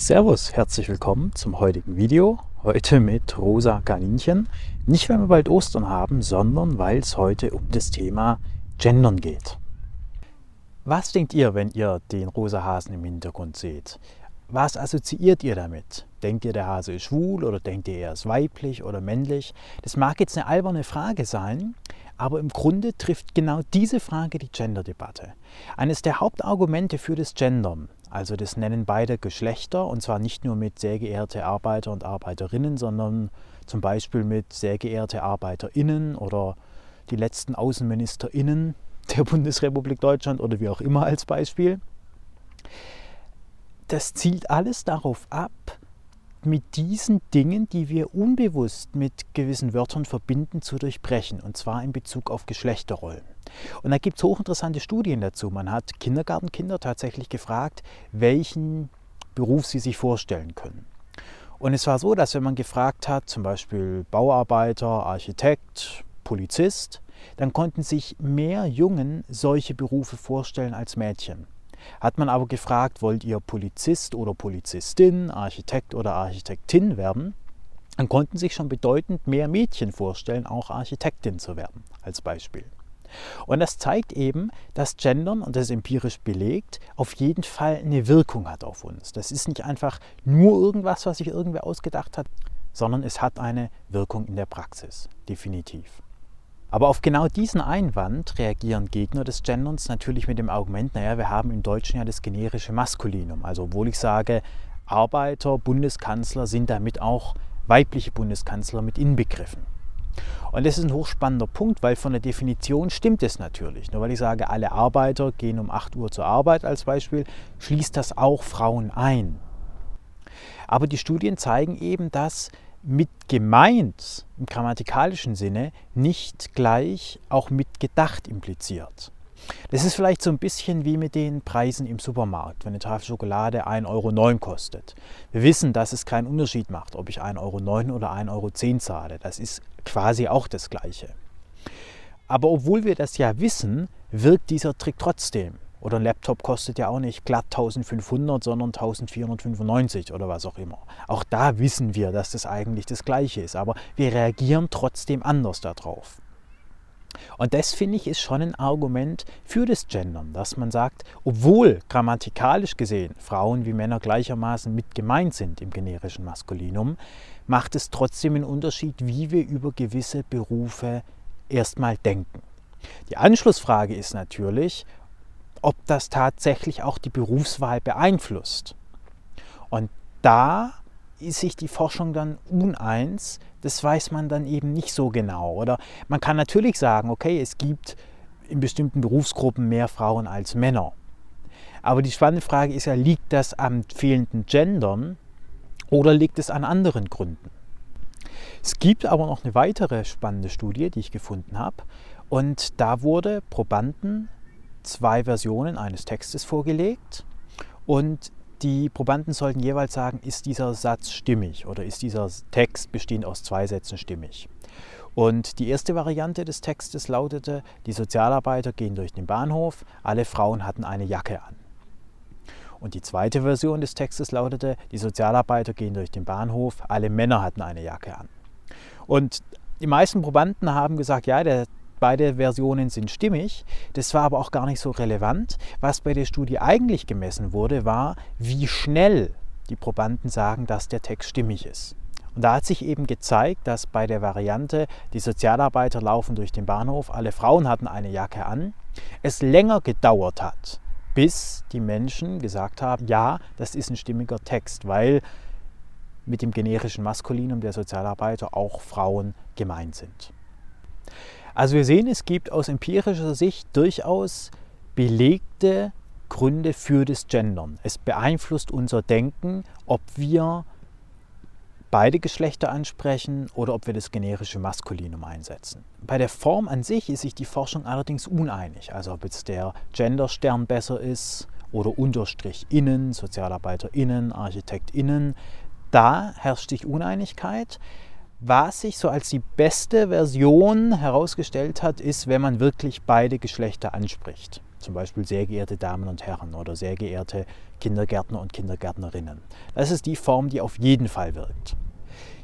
Servus, herzlich willkommen zum heutigen Video. Heute mit rosa Kaninchen. Nicht, weil wir bald Ostern haben, sondern weil es heute um das Thema Gendern geht. Was denkt ihr, wenn ihr den rosa Hasen im Hintergrund seht? Was assoziiert ihr damit? Denkt ihr, der Hase ist schwul oder denkt ihr, er ist weiblich oder männlich? Das mag jetzt eine alberne Frage sein, aber im Grunde trifft genau diese Frage die Gender-Debatte. Eines der Hauptargumente für das Gendern also das nennen beide Geschlechter und zwar nicht nur mit sehr geehrte Arbeiter und Arbeiterinnen, sondern zum Beispiel mit sehr geehrte Arbeiterinnen oder die letzten Außenministerinnen der Bundesrepublik Deutschland oder wie auch immer als Beispiel. Das zielt alles darauf ab, mit diesen Dingen, die wir unbewusst mit gewissen Wörtern verbinden, zu durchbrechen, und zwar in Bezug auf Geschlechterrollen. Und da gibt es hochinteressante Studien dazu. Man hat Kindergartenkinder tatsächlich gefragt, welchen Beruf sie sich vorstellen können. Und es war so, dass wenn man gefragt hat, zum Beispiel Bauarbeiter, Architekt, Polizist, dann konnten sich mehr Jungen solche Berufe vorstellen als Mädchen. Hat man aber gefragt, wollt ihr Polizist oder Polizistin, Architekt oder Architektin werden, dann konnten sich schon bedeutend mehr Mädchen vorstellen, auch Architektin zu werden, als Beispiel. Und das zeigt eben, dass Gendern, und das ist empirisch belegt, auf jeden Fall eine Wirkung hat auf uns. Das ist nicht einfach nur irgendwas, was sich irgendwer ausgedacht hat, sondern es hat eine Wirkung in der Praxis, definitiv. Aber auf genau diesen Einwand reagieren Gegner des Genderns natürlich mit dem Argument, naja, wir haben im Deutschen ja das generische Maskulinum. Also obwohl ich sage, Arbeiter, Bundeskanzler sind damit auch weibliche Bundeskanzler mit inbegriffen. Und das ist ein hochspannender Punkt, weil von der Definition stimmt es natürlich. Nur weil ich sage, alle Arbeiter gehen um 8 Uhr zur Arbeit als Beispiel, schließt das auch Frauen ein. Aber die Studien zeigen eben, dass mit gemeint im grammatikalischen Sinne nicht gleich auch mit gedacht impliziert. Das ist vielleicht so ein bisschen wie mit den Preisen im Supermarkt, wenn eine Tafel Schokolade 1,09 Euro kostet. Wir wissen, dass es keinen Unterschied macht, ob ich 1,09 Euro oder 1,10 Euro zahle. Das ist quasi auch das Gleiche. Aber obwohl wir das ja wissen, wirkt dieser Trick trotzdem. Oder ein Laptop kostet ja auch nicht glatt 1500, sondern 1495 oder was auch immer. Auch da wissen wir, dass das eigentlich das Gleiche ist, aber wir reagieren trotzdem anders darauf. Und das finde ich ist schon ein Argument für das Gendern, dass man sagt, obwohl grammatikalisch gesehen Frauen wie Männer gleichermaßen mit gemeint sind im generischen Maskulinum, macht es trotzdem einen Unterschied, wie wir über gewisse Berufe erstmal denken. Die Anschlussfrage ist natürlich, ob das tatsächlich auch die Berufswahl beeinflusst. Und da ist sich die Forschung dann uneins, das weiß man dann eben nicht so genau. Oder man kann natürlich sagen, okay, es gibt in bestimmten Berufsgruppen mehr Frauen als Männer. Aber die spannende Frage ist ja, liegt das am fehlenden Gendern oder liegt es an anderen Gründen? Es gibt aber noch eine weitere spannende Studie, die ich gefunden habe. Und da wurde Probanden zwei Versionen eines Textes vorgelegt und die Probanden sollten jeweils sagen, ist dieser Satz stimmig oder ist dieser Text bestehend aus zwei Sätzen stimmig. Und die erste Variante des Textes lautete, die Sozialarbeiter gehen durch den Bahnhof, alle Frauen hatten eine Jacke an. Und die zweite Version des Textes lautete, die Sozialarbeiter gehen durch den Bahnhof, alle Männer hatten eine Jacke an. Und die meisten Probanden haben gesagt, ja, der Beide Versionen sind stimmig. Das war aber auch gar nicht so relevant. Was bei der Studie eigentlich gemessen wurde, war, wie schnell die Probanden sagen, dass der Text stimmig ist. Und da hat sich eben gezeigt, dass bei der Variante, die Sozialarbeiter laufen durch den Bahnhof, alle Frauen hatten eine Jacke an, es länger gedauert hat, bis die Menschen gesagt haben, ja, das ist ein stimmiger Text, weil mit dem generischen Maskulinum der Sozialarbeiter auch Frauen gemeint sind. Also wir sehen, es gibt aus empirischer Sicht durchaus belegte Gründe für das Gendern. Es beeinflusst unser Denken, ob wir beide Geschlechter ansprechen oder ob wir das generische Maskulinum einsetzen. Bei der Form an sich ist sich die Forschung allerdings uneinig, also ob jetzt der Genderstern besser ist oder Unterstrich innen, SozialarbeiterInnen, ArchitektInnen. Da herrscht sich Uneinigkeit. Was sich so als die beste Version herausgestellt hat, ist, wenn man wirklich beide Geschlechter anspricht. Zum Beispiel sehr geehrte Damen und Herren oder sehr geehrte Kindergärtner und Kindergärtnerinnen. Das ist die Form, die auf jeden Fall wirkt.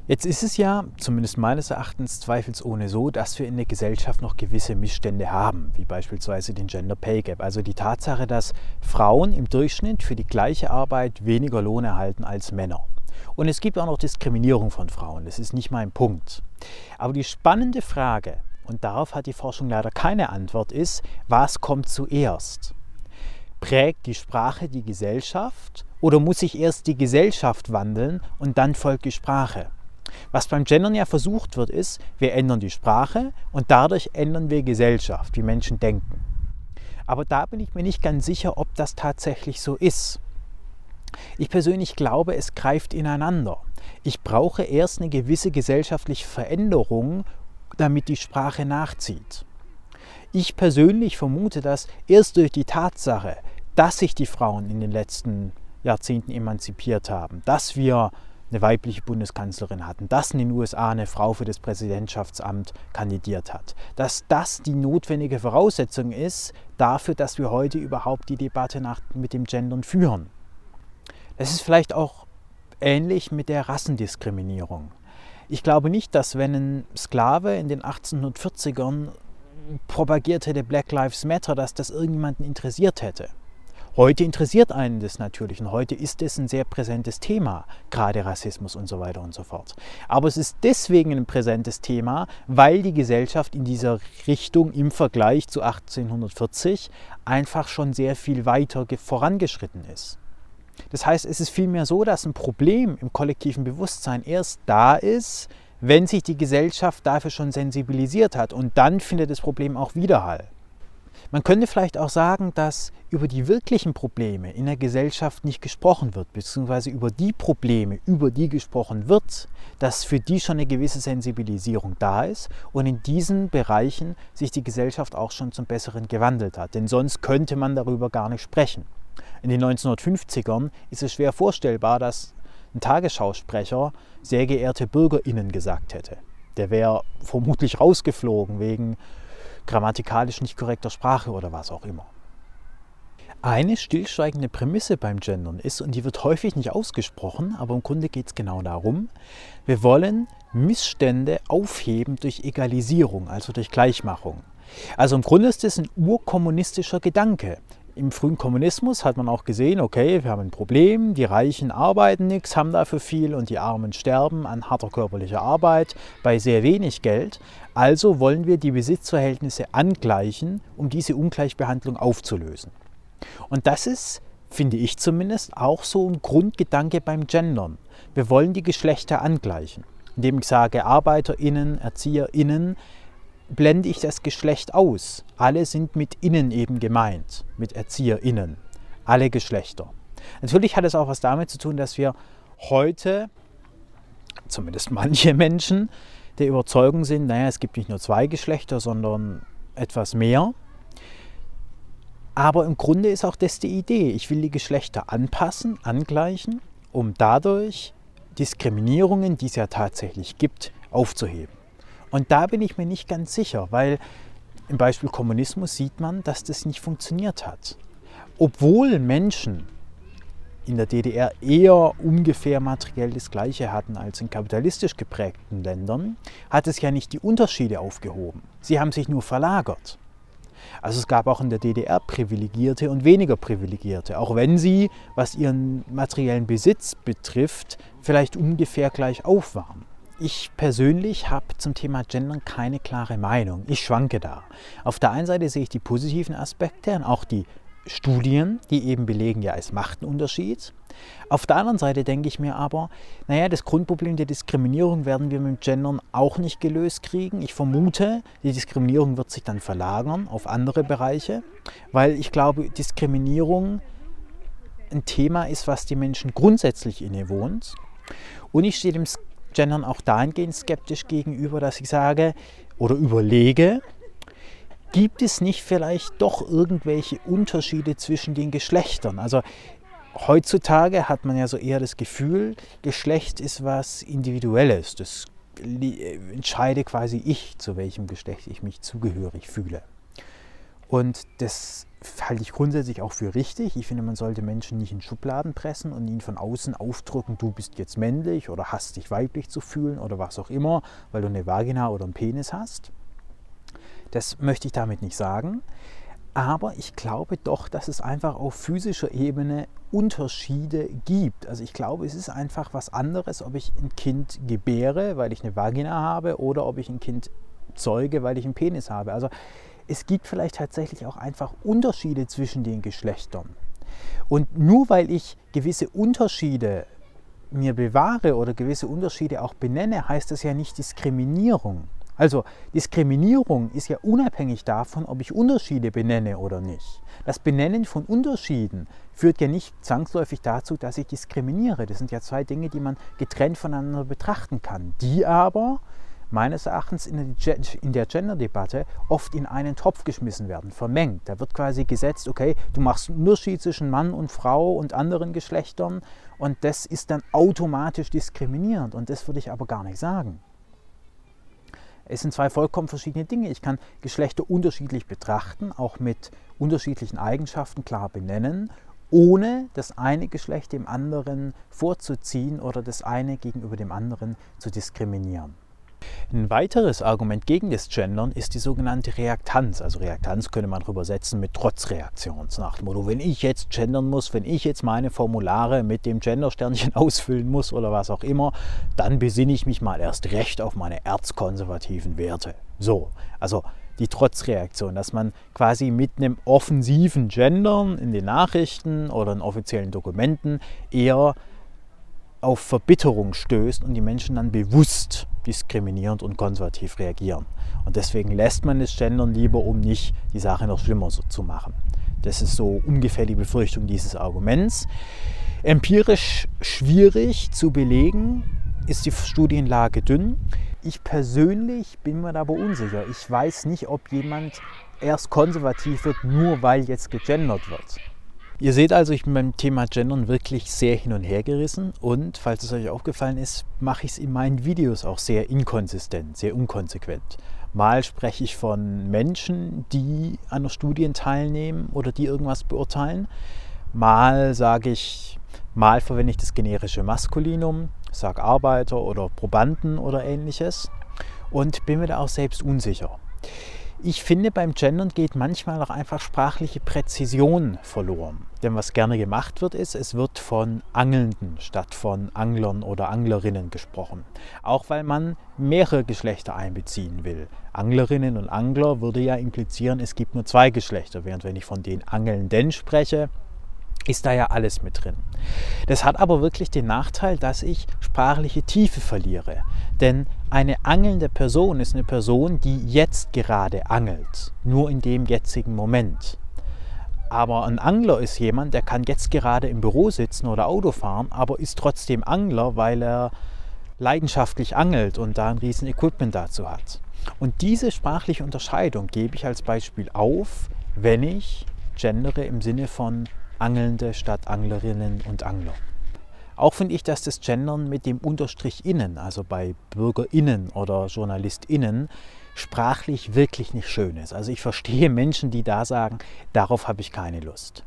Jetzt ist es ja, zumindest meines Erachtens, zweifelsohne so, dass wir in der Gesellschaft noch gewisse Missstände haben, wie beispielsweise den Gender Pay Gap. Also die Tatsache, dass Frauen im Durchschnitt für die gleiche Arbeit weniger Lohn erhalten als Männer. Und es gibt auch noch Diskriminierung von Frauen, das ist nicht mein Punkt. Aber die spannende Frage, und darauf hat die Forschung leider keine Antwort, ist, was kommt zuerst? Prägt die Sprache die Gesellschaft oder muss sich erst die Gesellschaft wandeln und dann folgt die Sprache? Was beim Gendern ja versucht wird, ist, wir ändern die Sprache und dadurch ändern wir Gesellschaft, wie Menschen denken. Aber da bin ich mir nicht ganz sicher, ob das tatsächlich so ist. Ich persönlich glaube, es greift ineinander. Ich brauche erst eine gewisse gesellschaftliche Veränderung, damit die Sprache nachzieht. Ich persönlich vermute, dass erst durch die Tatsache, dass sich die Frauen in den letzten Jahrzehnten emanzipiert haben, dass wir eine weibliche Bundeskanzlerin hatten, dass in den USA eine Frau für das Präsidentschaftsamt kandidiert hat, dass das die notwendige Voraussetzung ist dafür, dass wir heute überhaupt die Debatte nach, mit dem Gendern führen. Es ist vielleicht auch ähnlich mit der Rassendiskriminierung. Ich glaube nicht, dass wenn ein Sklave in den 1840ern propagiert hätte Black Lives Matter, dass das irgendjemanden interessiert hätte. Heute interessiert einen das natürlich und heute ist es ein sehr präsentes Thema, gerade Rassismus und so weiter und so fort. Aber es ist deswegen ein präsentes Thema, weil die Gesellschaft in dieser Richtung im Vergleich zu 1840 einfach schon sehr viel weiter vorangeschritten ist. Das heißt, es ist vielmehr so, dass ein Problem im kollektiven Bewusstsein erst da ist, wenn sich die Gesellschaft dafür schon sensibilisiert hat und dann findet das Problem auch Widerhall. Man könnte vielleicht auch sagen, dass über die wirklichen Probleme in der Gesellschaft nicht gesprochen wird, beziehungsweise über die Probleme, über die gesprochen wird, dass für die schon eine gewisse Sensibilisierung da ist und in diesen Bereichen sich die Gesellschaft auch schon zum Besseren gewandelt hat. Denn sonst könnte man darüber gar nicht sprechen. In den 1950ern ist es schwer vorstellbar, dass ein Tagesschausprecher sehr geehrte Bürgerinnen gesagt hätte. Der wäre vermutlich rausgeflogen wegen grammatikalisch nicht korrekter Sprache oder was auch immer. Eine stillschweigende Prämisse beim Gendern ist, und die wird häufig nicht ausgesprochen, aber im Grunde geht es genau darum, wir wollen Missstände aufheben durch Egalisierung, also durch Gleichmachung. Also im Grunde ist es ein urkommunistischer Gedanke. Im frühen Kommunismus hat man auch gesehen, okay, wir haben ein Problem, die Reichen arbeiten nichts, haben dafür viel und die Armen sterben an harter körperlicher Arbeit bei sehr wenig Geld. Also wollen wir die Besitzverhältnisse angleichen, um diese Ungleichbehandlung aufzulösen. Und das ist, finde ich zumindest, auch so ein Grundgedanke beim Gendern. Wir wollen die Geschlechter angleichen. Indem ich sage ArbeiterInnen, ErzieherInnen, blende ich das Geschlecht aus. Alle sind mit innen eben gemeint, mit ErzieherInnen. Alle Geschlechter. Natürlich hat es auch was damit zu tun, dass wir heute, zumindest manche Menschen, der Überzeugung sind, naja, es gibt nicht nur zwei Geschlechter, sondern etwas mehr. Aber im Grunde ist auch das die Idee. Ich will die Geschlechter anpassen, angleichen, um dadurch Diskriminierungen, die es ja tatsächlich gibt, aufzuheben. Und da bin ich mir nicht ganz sicher, weil im Beispiel Kommunismus sieht man, dass das nicht funktioniert hat. Obwohl Menschen in der DDR eher ungefähr materiell das Gleiche hatten als in kapitalistisch geprägten Ländern, hat es ja nicht die Unterschiede aufgehoben. Sie haben sich nur verlagert. Also es gab auch in der DDR Privilegierte und weniger Privilegierte, auch wenn sie, was ihren materiellen Besitz betrifft, vielleicht ungefähr gleich auf waren. Ich persönlich habe zum Thema Gendern keine klare Meinung. Ich schwanke da. Auf der einen Seite sehe ich die positiven Aspekte und auch die Studien, die eben belegen, ja, es macht einen Unterschied. Auf der anderen Seite denke ich mir aber, naja, das Grundproblem der Diskriminierung werden wir mit Gendern auch nicht gelöst kriegen. Ich vermute, die Diskriminierung wird sich dann verlagern auf andere Bereiche, weil ich glaube, Diskriminierung ein Thema ist, was die Menschen grundsätzlich innewohnt. Und ich stehe dem Gendern auch dahingehend skeptisch gegenüber, dass ich sage oder überlege, gibt es nicht vielleicht doch irgendwelche Unterschiede zwischen den Geschlechtern? Also heutzutage hat man ja so eher das Gefühl, Geschlecht ist was Individuelles. Das entscheide quasi ich, zu welchem Geschlecht ich mich zugehörig fühle. Und das halte ich grundsätzlich auch für richtig. Ich finde, man sollte Menschen nicht in Schubladen pressen und ihnen von außen aufdrücken, du bist jetzt männlich oder hast dich weiblich zu fühlen oder was auch immer, weil du eine Vagina oder einen Penis hast. Das möchte ich damit nicht sagen. Aber ich glaube doch, dass es einfach auf physischer Ebene Unterschiede gibt. Also ich glaube, es ist einfach was anderes, ob ich ein Kind gebäre, weil ich eine Vagina habe, oder ob ich ein Kind zeuge, weil ich einen Penis habe. Also es gibt vielleicht tatsächlich auch einfach Unterschiede zwischen den Geschlechtern. Und nur weil ich gewisse Unterschiede mir bewahre oder gewisse Unterschiede auch benenne, heißt das ja nicht Diskriminierung. Also Diskriminierung ist ja unabhängig davon, ob ich Unterschiede benenne oder nicht. Das Benennen von Unterschieden führt ja nicht zwangsläufig dazu, dass ich diskriminiere. Das sind ja zwei Dinge, die man getrennt voneinander betrachten kann, die aber meines Erachtens in der Gender-Debatte oft in einen Topf geschmissen werden, vermengt. Da wird quasi gesetzt, okay, du machst einen Unterschied zwischen Mann und Frau und anderen Geschlechtern und das ist dann automatisch diskriminierend und das würde ich aber gar nicht sagen. Es sind zwei vollkommen verschiedene Dinge. Ich kann Geschlechter unterschiedlich betrachten, auch mit unterschiedlichen Eigenschaften klar benennen, ohne das eine Geschlecht dem anderen vorzuziehen oder das eine gegenüber dem anderen zu diskriminieren. Ein weiteres Argument gegen das Gendern ist die sogenannte Reaktanz. Also Reaktanz könnte man übersetzen mit Trotzreaktion. Nach dem Motto, wenn ich jetzt gendern muss, wenn ich jetzt meine Formulare mit dem Gendersternchen ausfüllen muss oder was auch immer, dann besinne ich mich mal erst recht auf meine erzkonservativen Werte. So, also die Trotzreaktion, dass man quasi mit einem offensiven Gendern in den Nachrichten oder in offiziellen Dokumenten eher auf Verbitterung stößt und die Menschen dann bewusst diskriminierend und konservativ reagieren. Und deswegen lässt man es gendern lieber, um nicht die Sache noch schlimmer zu machen. Das ist so ungefähr die Befürchtung dieses Arguments. Empirisch schwierig zu belegen ist die Studienlage dünn. Ich persönlich bin mir aber unsicher. Ich weiß nicht, ob jemand erst konservativ wird, nur weil jetzt gegendert wird. Ihr seht also, ich bin beim Thema Gendern wirklich sehr hin und her gerissen und falls es euch aufgefallen ist, mache ich es in meinen Videos auch sehr inkonsistent, sehr unkonsequent. Mal spreche ich von Menschen, die an der Studien teilnehmen oder die irgendwas beurteilen. Mal sage ich, mal verwende ich das generische Maskulinum, sage Arbeiter oder Probanden oder ähnliches und bin mir da auch selbst unsicher. Ich finde, beim Gendern geht manchmal auch einfach sprachliche Präzision verloren. Denn was gerne gemacht wird, ist, es wird von Angelnden statt von Anglern oder Anglerinnen gesprochen. Auch weil man mehrere Geschlechter einbeziehen will. Anglerinnen und Angler würde ja implizieren, es gibt nur zwei Geschlechter, während wenn ich von den Angelnden spreche, ist da ja alles mit drin. Das hat aber wirklich den Nachteil, dass ich sprachliche Tiefe verliere. Denn eine angelnde Person ist eine Person, die jetzt gerade angelt, nur in dem jetzigen Moment. Aber ein Angler ist jemand, der kann jetzt gerade im Büro sitzen oder Auto fahren, aber ist trotzdem Angler, weil er leidenschaftlich angelt und da ein riesen Equipment dazu hat. Und diese sprachliche Unterscheidung gebe ich als Beispiel auf, wenn ich gendere im Sinne von Angelnde statt Anglerinnen und Angler. Auch finde ich, dass das Gendern mit dem Unterstrich innen, also bei BürgerInnen oder JournalistInnen, sprachlich wirklich nicht schön ist. Also ich verstehe Menschen, die da sagen, darauf habe ich keine Lust.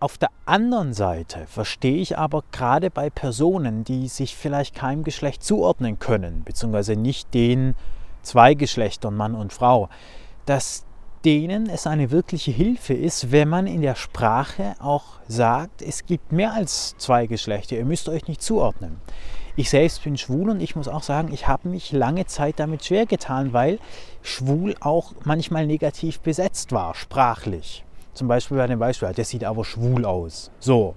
Auf der anderen Seite verstehe ich aber gerade bei Personen, die sich vielleicht keinem Geschlecht zuordnen können, beziehungsweise nicht den zwei Geschlechtern Mann und Frau, dass denen es eine wirkliche Hilfe ist, wenn man in der Sprache auch sagt, es gibt mehr als zwei Geschlechter, ihr müsst euch nicht zuordnen. Ich selbst bin schwul und ich muss auch sagen, ich habe mich lange Zeit damit schwer getan, weil schwul auch manchmal negativ besetzt war, sprachlich. Zum Beispiel bei dem Beispiel, der sieht aber schwul aus. So,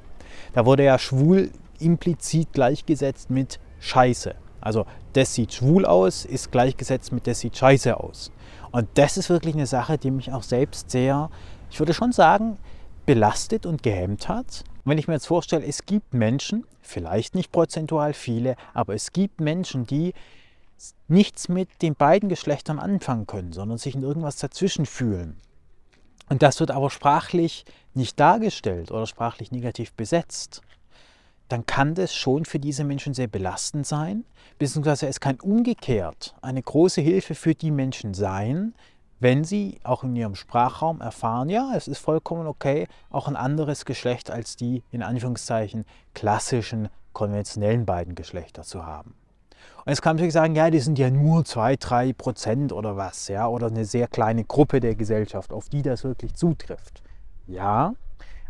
da wurde ja schwul implizit gleichgesetzt mit Scheiße. Also das sieht schwul aus, ist gleichgesetzt mit das sieht scheiße aus. Und das ist wirklich eine Sache, die mich auch selbst sehr, ich würde schon sagen, belastet und gehemmt hat. Wenn ich mir jetzt vorstelle, es gibt Menschen, vielleicht nicht prozentual viele, aber es gibt Menschen, die nichts mit den beiden Geschlechtern anfangen können, sondern sich in irgendwas dazwischen fühlen. Und das wird aber sprachlich nicht dargestellt oder sprachlich negativ besetzt dann kann das schon für diese Menschen sehr belastend sein, beziehungsweise es kann umgekehrt eine große Hilfe für die Menschen sein, wenn sie auch in ihrem Sprachraum erfahren, ja, es ist vollkommen okay, auch ein anderes Geschlecht als die in Anführungszeichen klassischen, konventionellen beiden Geschlechter zu haben. Und jetzt kann man natürlich sagen, ja, die sind ja nur 2, 3 Prozent oder was, ja, oder eine sehr kleine Gruppe der Gesellschaft, auf die das wirklich zutrifft. Ja,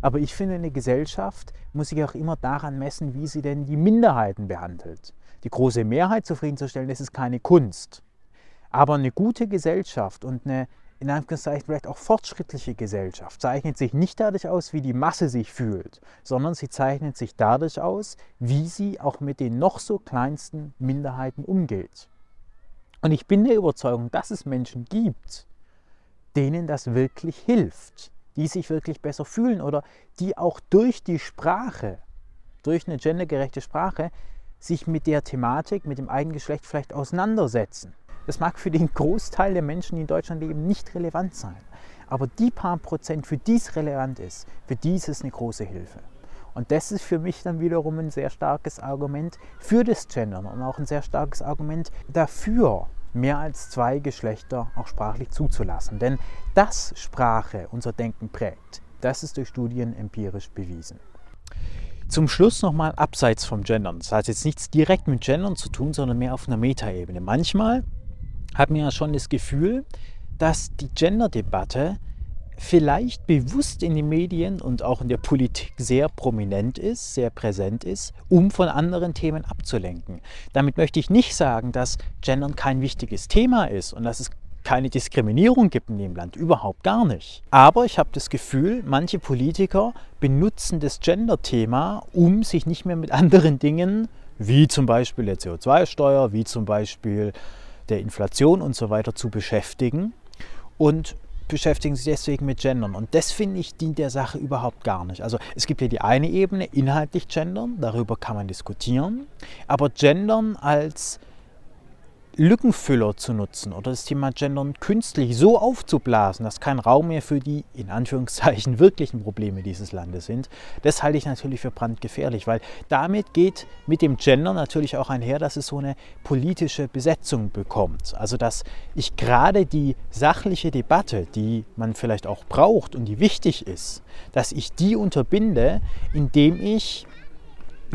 aber ich finde, eine Gesellschaft muss sich auch immer daran messen, wie sie denn die Minderheiten behandelt. Die große Mehrheit zufriedenzustellen, das ist keine Kunst. Aber eine gute Gesellschaft und eine in Anführungszeichen vielleicht auch fortschrittliche Gesellschaft zeichnet sich nicht dadurch aus, wie die Masse sich fühlt, sondern sie zeichnet sich dadurch aus, wie sie auch mit den noch so kleinsten Minderheiten umgeht. Und ich bin der Überzeugung, dass es Menschen gibt, denen das wirklich hilft, die sich wirklich besser fühlen oder die auch durch die Sprache, durch eine gendergerechte Sprache, sich mit der Thematik, mit dem eigenen Geschlecht vielleicht auseinandersetzen. Das mag für den Großteil der Menschen, die in Deutschland leben, nicht relevant sein. Aber die paar Prozent, für die es relevant ist, für die ist es eine große Hilfe. Und das ist für mich dann wiederum ein sehr starkes Argument für das Gendern und auch ein sehr starkes Argument dafür, mehr als zwei Geschlechter auch sprachlich zuzulassen. Denn dass Sprache unser Denken prägt, das ist durch Studien empirisch bewiesen. Zum Schluss nochmal abseits vom Gendern. Das hat jetzt nichts direkt mit Gendern zu tun, sondern mehr auf einer Metaebene. Manchmal hat man ja schon das Gefühl, dass die Gender-Debatte vielleicht bewusst in den Medien und auch in der Politik sehr prominent ist, sehr präsent ist, um von anderen Themen abzulenken. Damit möchte ich nicht sagen, dass Gendern kein wichtiges Thema ist und dass es keine Diskriminierung gibt in dem Land, überhaupt gar nicht. Aber ich habe das Gefühl, manche Politiker benutzen das Gender-Thema, um sich nicht mehr mit anderen Dingen, wie zum Beispiel der CO2-Steuer, wie zum Beispiel der Inflation und so weiter zu beschäftigen und beschäftigen sich deswegen mit Gendern. Und das finde ich dient der Sache überhaupt gar nicht. Also es gibt ja die eine Ebene, inhaltlich Gendern, darüber kann man diskutieren, aber Gendern als Lückenfüller zu nutzen oder das Thema Gendern künstlich so aufzublasen, dass kein Raum mehr für die in Anführungszeichen wirklichen Probleme dieses Landes sind, das halte ich natürlich für brandgefährlich, weil damit geht mit dem Gender natürlich auch einher, dass es so eine politische Besetzung bekommt. Also dass ich gerade die sachliche Debatte, die man vielleicht auch braucht und die wichtig ist, dass ich die unterbinde, indem ich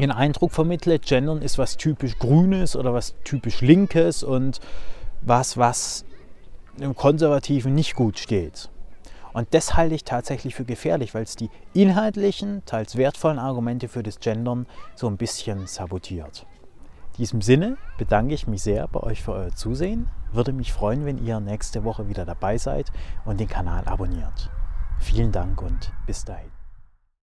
den Eindruck vermittle, Gendern ist was typisch Grünes oder was typisch Linkes und was, was im Konservativen nicht gut steht. Und das halte ich tatsächlich für gefährlich, weil es die inhaltlichen, teils wertvollen Argumente für das Gendern so ein bisschen sabotiert. In diesem Sinne bedanke ich mich sehr bei euch für euer Zusehen. Würde mich freuen, wenn ihr nächste Woche wieder dabei seid und den Kanal abonniert. Vielen Dank und bis dahin.